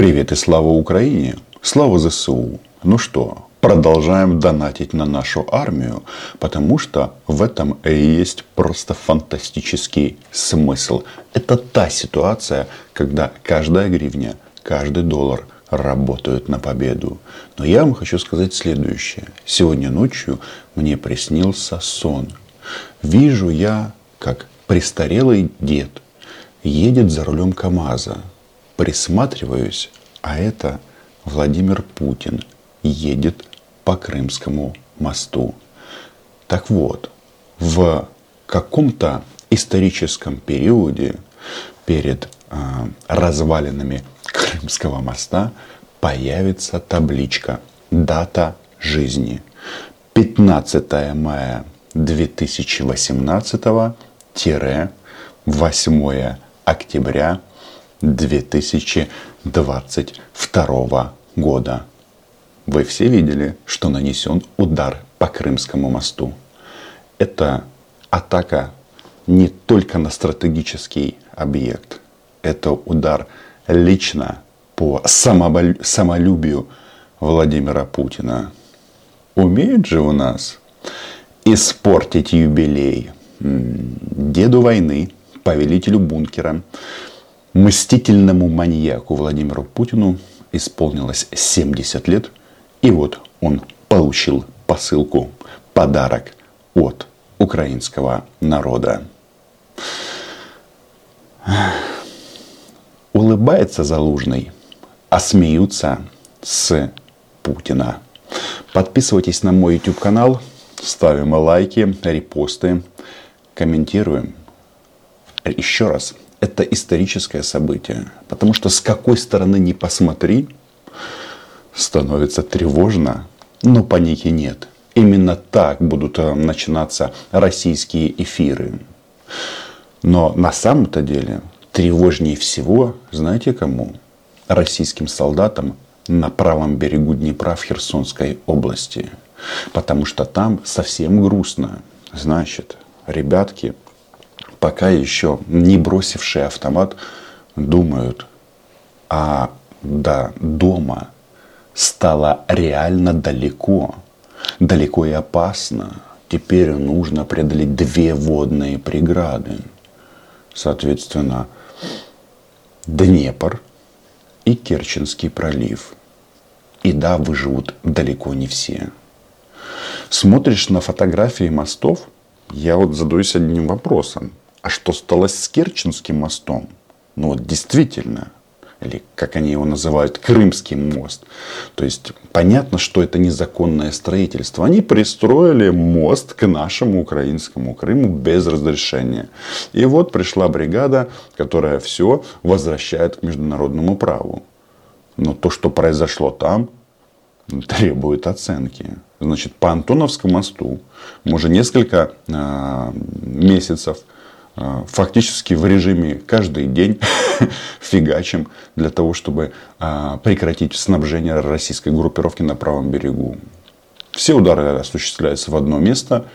Привет и слава Украине! Слава ЗСУ! Ну что, продолжаем донатить на нашу армию, потому что в этом и есть просто фантастический смысл. Это та ситуация, когда каждая гривня, каждый доллар работают на победу. Но я вам хочу сказать следующее. Сегодня ночью мне приснился сон. Вижу я, как престарелый дед едет за рулем КАМАЗа. Присматриваюсь, а это Владимир Путин едет по Крымскому мосту. Так вот, в каком-то историческом периоде перед э, развалинами Крымского моста появится табличка «Дата жизни». 15 мая 2018-8 октября 2022 года. Вы все видели, что нанесен удар по Крымскому мосту. Это атака не только на стратегический объект. Это удар лично по самолюбию Владимира Путина. Умеют же у нас испортить юбилей деду войны, повелителю бункера, мстительному маньяку Владимиру Путину исполнилось 70 лет, и вот он получил посылку, подарок от украинского народа. Улыбается Залужный, а смеются с Путина. Подписывайтесь на мой YouTube канал, ставим лайки, репосты, комментируем. Еще раз, это историческое событие. Потому что с какой стороны не посмотри, становится тревожно, но паники нет. Именно так будут э, начинаться российские эфиры. Но на самом-то деле тревожнее всего, знаете кому? Российским солдатам на правом берегу Днепра в Херсонской области. Потому что там совсем грустно. Значит, ребятки, пока еще не бросившие автомат, думают, а до дома стало реально далеко, далеко и опасно. Теперь нужно преодолеть две водные преграды. Соответственно, Днепр и Керченский пролив. И да, выживут далеко не все. Смотришь на фотографии мостов, я вот задаюсь одним вопросом. А что стало с Керченским мостом? Ну вот действительно, или как они его называют, Крымский мост. То есть понятно, что это незаконное строительство. Они пристроили мост к нашему украинскому Крыму без разрешения. И вот пришла бригада, которая все возвращает к международному праву. Но то, что произошло там, требует оценки. Значит, по Антоновскому мосту мы уже несколько э, месяцев фактически в режиме каждый день фигачим для того, чтобы а, прекратить снабжение российской группировки на правом берегу. Все удары осуществляются в одно место,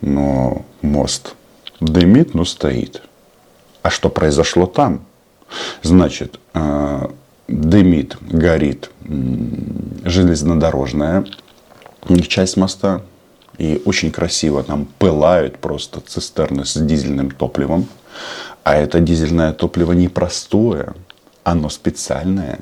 но мост дымит, но стоит. А что произошло там? Значит, а, дымит, горит железнодорожная часть моста, и очень красиво там пылают просто цистерны с дизельным топливом. А это дизельное топливо не простое, оно специальное.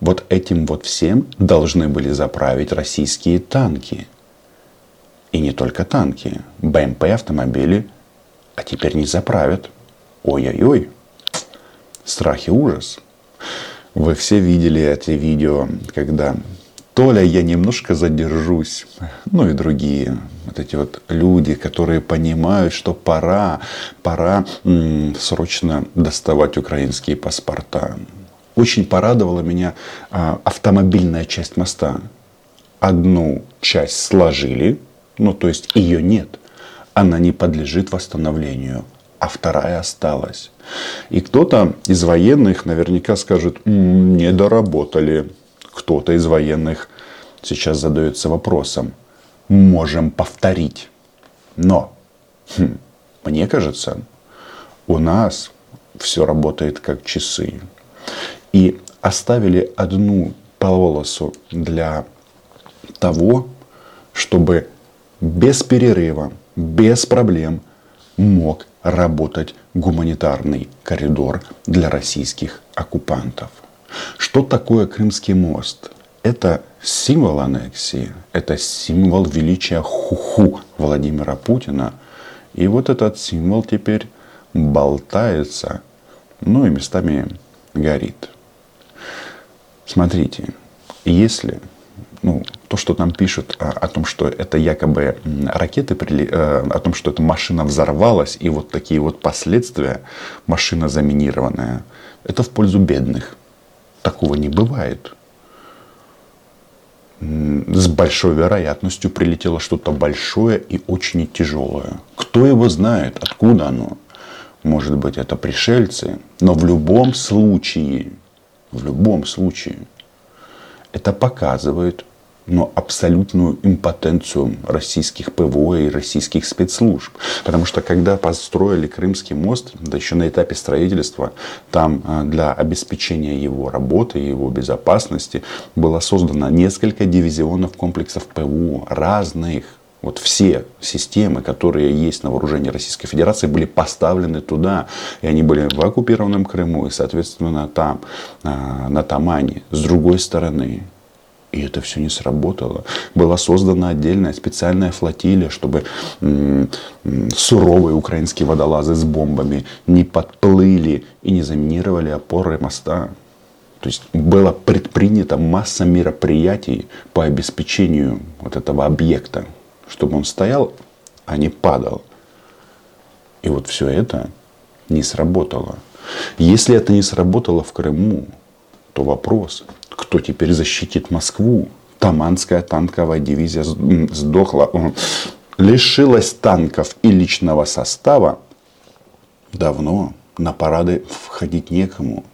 Вот этим вот всем должны были заправить российские танки. И не только танки. БМП, автомобили. А теперь не заправят. Ой-ой-ой. Страх и ужас. Вы все видели эти видео, когда Толя, я немножко задержусь. Ну и другие вот эти вот люди, которые понимают, что пора, пора м, срочно доставать украинские паспорта. Очень порадовала меня а, автомобильная часть моста. Одну часть сложили, ну то есть ее нет. Она не подлежит восстановлению а вторая осталась. И кто-то из военных наверняка скажет, не доработали кто-то из военных сейчас задается вопросом, можем повторить. Но, хм, мне кажется, у нас все работает как часы. И оставили одну полосу для того, чтобы без перерыва, без проблем мог работать гуманитарный коридор для российских оккупантов. Что такое Крымский мост? Это символ аннексии, это символ величия хуху Владимира Путина. И вот этот символ теперь болтается, ну и местами горит. Смотрите, если ну, то, что нам пишут о, о том, что это якобы ракеты, э, о том, что эта машина взорвалась, и вот такие вот последствия, машина заминированная, это в пользу бедных. Такого не бывает. С большой вероятностью прилетело что-то большое и очень тяжелое. Кто его знает, откуда оно? Может быть, это пришельцы. Но в любом случае, в любом случае, это показывает но абсолютную импотенцию российских ПВО и российских спецслужб. Потому что когда построили Крымский мост, да еще на этапе строительства, там а, для обеспечения его работы, его безопасности было создано несколько дивизионов комплексов ПВО разных. Вот все системы, которые есть на вооружении Российской Федерации, были поставлены туда. И они были в оккупированном Крыму и, соответственно, там, а, на Тамане. С другой стороны, и это все не сработало. Была создана отдельная специальная флотилия, чтобы суровые украинские водолазы с бомбами не подплыли и не заминировали опоры моста. То есть была предпринята масса мероприятий по обеспечению вот этого объекта, чтобы он стоял, а не падал. И вот все это не сработало. Если это не сработало в Крыму, то вопрос, кто теперь защитит Москву? Таманская танковая дивизия сдохла, лишилась танков и личного состава. Давно на парады входить некому.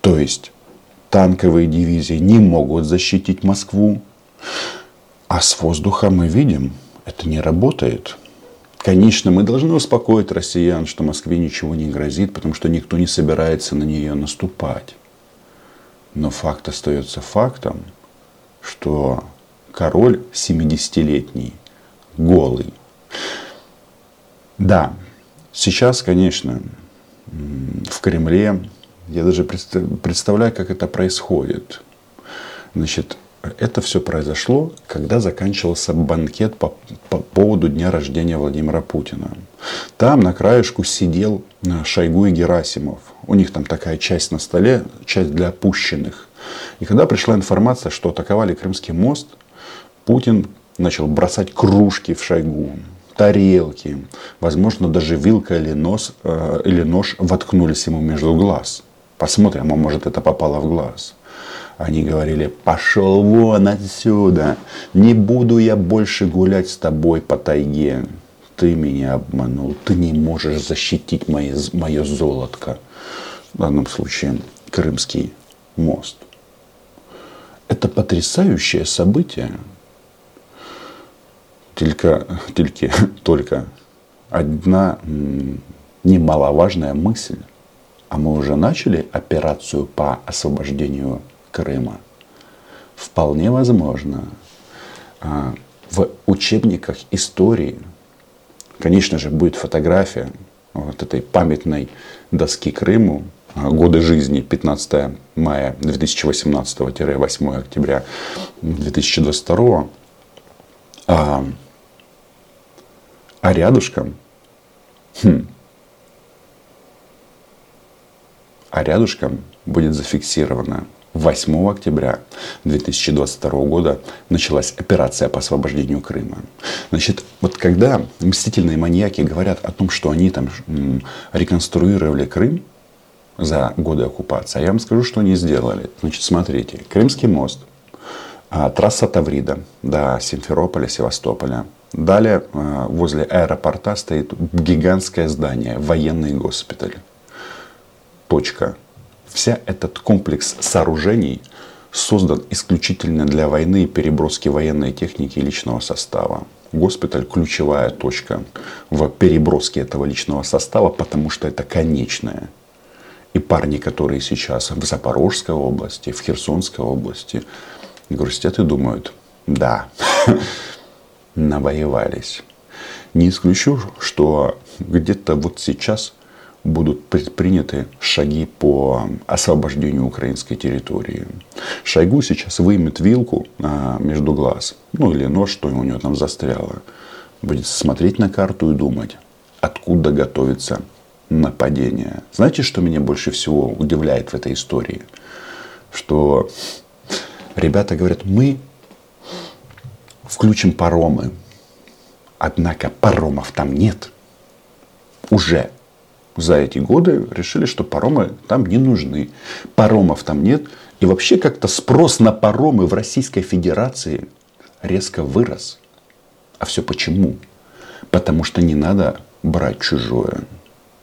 То есть танковые дивизии не могут защитить Москву. А с воздуха мы видим, это не работает. Конечно, мы должны успокоить россиян, что Москве ничего не грозит, потому что никто не собирается на нее наступать. Но факт остается фактом, что король 70-летний, голый. Да, сейчас, конечно, в Кремле, я даже представляю, как это происходит. Значит, это все произошло, когда заканчивался банкет по, по поводу дня рождения Владимира Путина. Там на краешку сидел э, Шойгу и Герасимов. У них там такая часть на столе, часть для опущенных. И когда пришла информация, что атаковали Крымский мост, Путин начал бросать кружки в Шойгу, тарелки. Возможно, даже вилка или, нос, э, или нож воткнулись ему между глаз. Посмотрим, а может это попало в глаз. Они говорили, пошел вон отсюда, не буду я больше гулять с тобой по тайге. Ты меня обманул, ты не можешь защитить мое, мое золотко. В данном случае Крымский мост. Это потрясающее событие. Только, только, только одна немаловажная мысль. А мы уже начали операцию по освобождению Крыма. Вполне возможно, а, в учебниках истории, конечно же, будет фотография вот этой памятной доски Крыму, годы жизни 15 мая 2018-8 октября 2022 а, а рядышком хм, а рядышком будет зафиксировано 8 октября 2022 года началась операция по освобождению Крыма. Значит, вот когда мстительные маньяки говорят о том, что они там реконструировали Крым за годы оккупации, а я вам скажу, что они сделали. Значит, смотрите, Крымский мост, а, трасса Таврида до Симферополя, Севастополя. Далее а, возле аэропорта стоит гигантское здание, военный госпиталь. Точка Вся этот комплекс сооружений создан исключительно для войны и переброски военной техники и личного состава. Госпиталь – ключевая точка в переброске этого личного состава, потому что это конечное. И парни, которые сейчас в Запорожской области, в Херсонской области, грустят и думают, да, навоевались. Не исключу, что где-то вот сейчас будут предприняты шаги по освобождению украинской территории. Шойгу сейчас вымет вилку а, между глаз, ну или нож, что у него там застряло. Будет смотреть на карту и думать, откуда готовится нападение. Знаете, что меня больше всего удивляет в этой истории? Что ребята говорят, мы включим паромы. Однако паромов там нет. Уже за эти годы решили, что паромы там не нужны. Паромов там нет. И вообще как-то спрос на паромы в Российской Федерации резко вырос. А все почему? Потому что не надо брать чужое.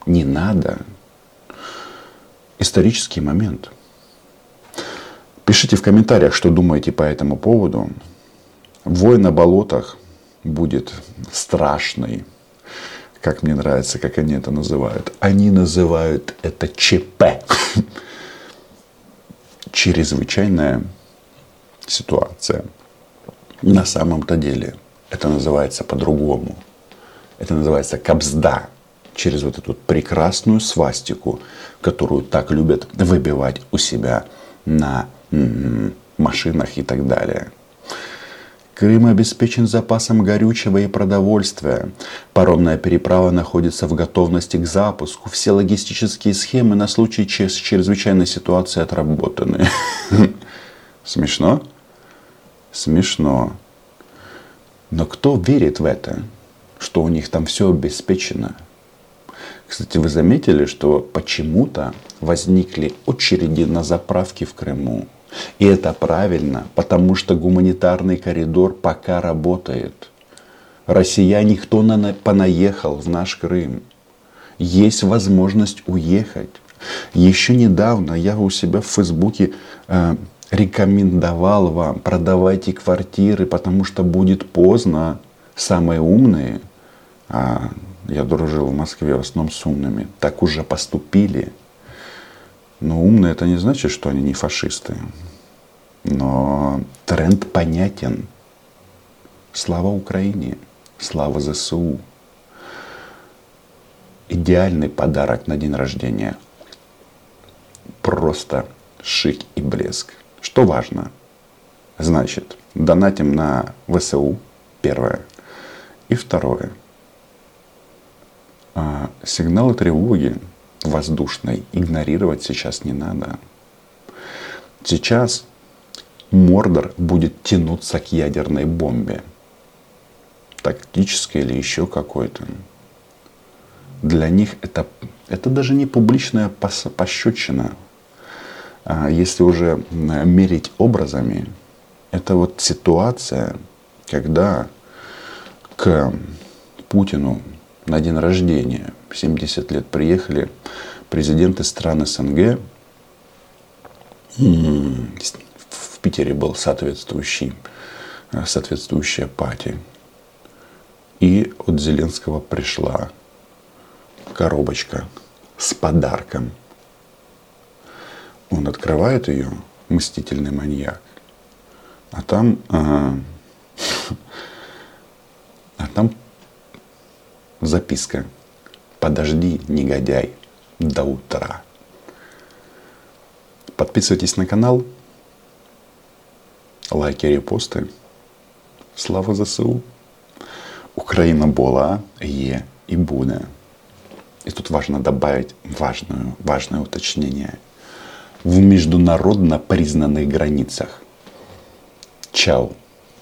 Не надо. Исторический момент. Пишите в комментариях, что думаете по этому поводу. Вой на болотах будет страшный как мне нравится, как они это называют. Они называют это ЧП. Чрезвычайная ситуация. На самом-то деле это называется по-другому. Это называется кабзда. Через вот эту прекрасную свастику, которую так любят выбивать у себя на машинах и так далее. Крым обеспечен запасом горючего и продовольствия. Паромная переправа находится в готовности к запуску. Все логистические схемы на случай чрезвычайной ситуации отработаны. Смешно? Смешно. Но кто верит в это, что у них там все обеспечено? Кстати, вы заметили, что почему-то возникли очереди на заправки в Крыму. И это правильно, потому что гуманитарный коридор пока работает. Россияне, кто на, понаехал в наш Крым, есть возможность уехать. Еще недавно я у себя в Фейсбуке э, рекомендовал вам продавайте квартиры, потому что будет поздно. Самые умные, а я дружил в Москве в основном с умными, так уже поступили. Но умные это не значит, что они не фашисты. Но тренд понятен. Слава Украине, слава ЗСУ. Идеальный подарок на день рождения. Просто шик и блеск. Что важно? Значит, донатим на ВСУ, первое. И второе. А, сигналы тревоги воздушной игнорировать сейчас не надо. Сейчас Мордор будет тянуться к ядерной бомбе. Тактической или еще какой-то. Для них это, это даже не публичная пощечина. А если уже мерить образами, это вот ситуация, когда к Путину на день рождения, 70 лет, приехали президенты стран СНГ, в Питере был соответствующий, э, соответствующая пати. И от Зеленского пришла коробочка с подарком. Он открывает ее, мстительный маньяк. А там, а, а там записка. Подожди, негодяй, до утра. Подписывайтесь на канал, лайки, репости. Слава ЗСУ! Украина была, є и буде. И тут важно добавить важное, важное уточнение. В международно признанных границах. Чао.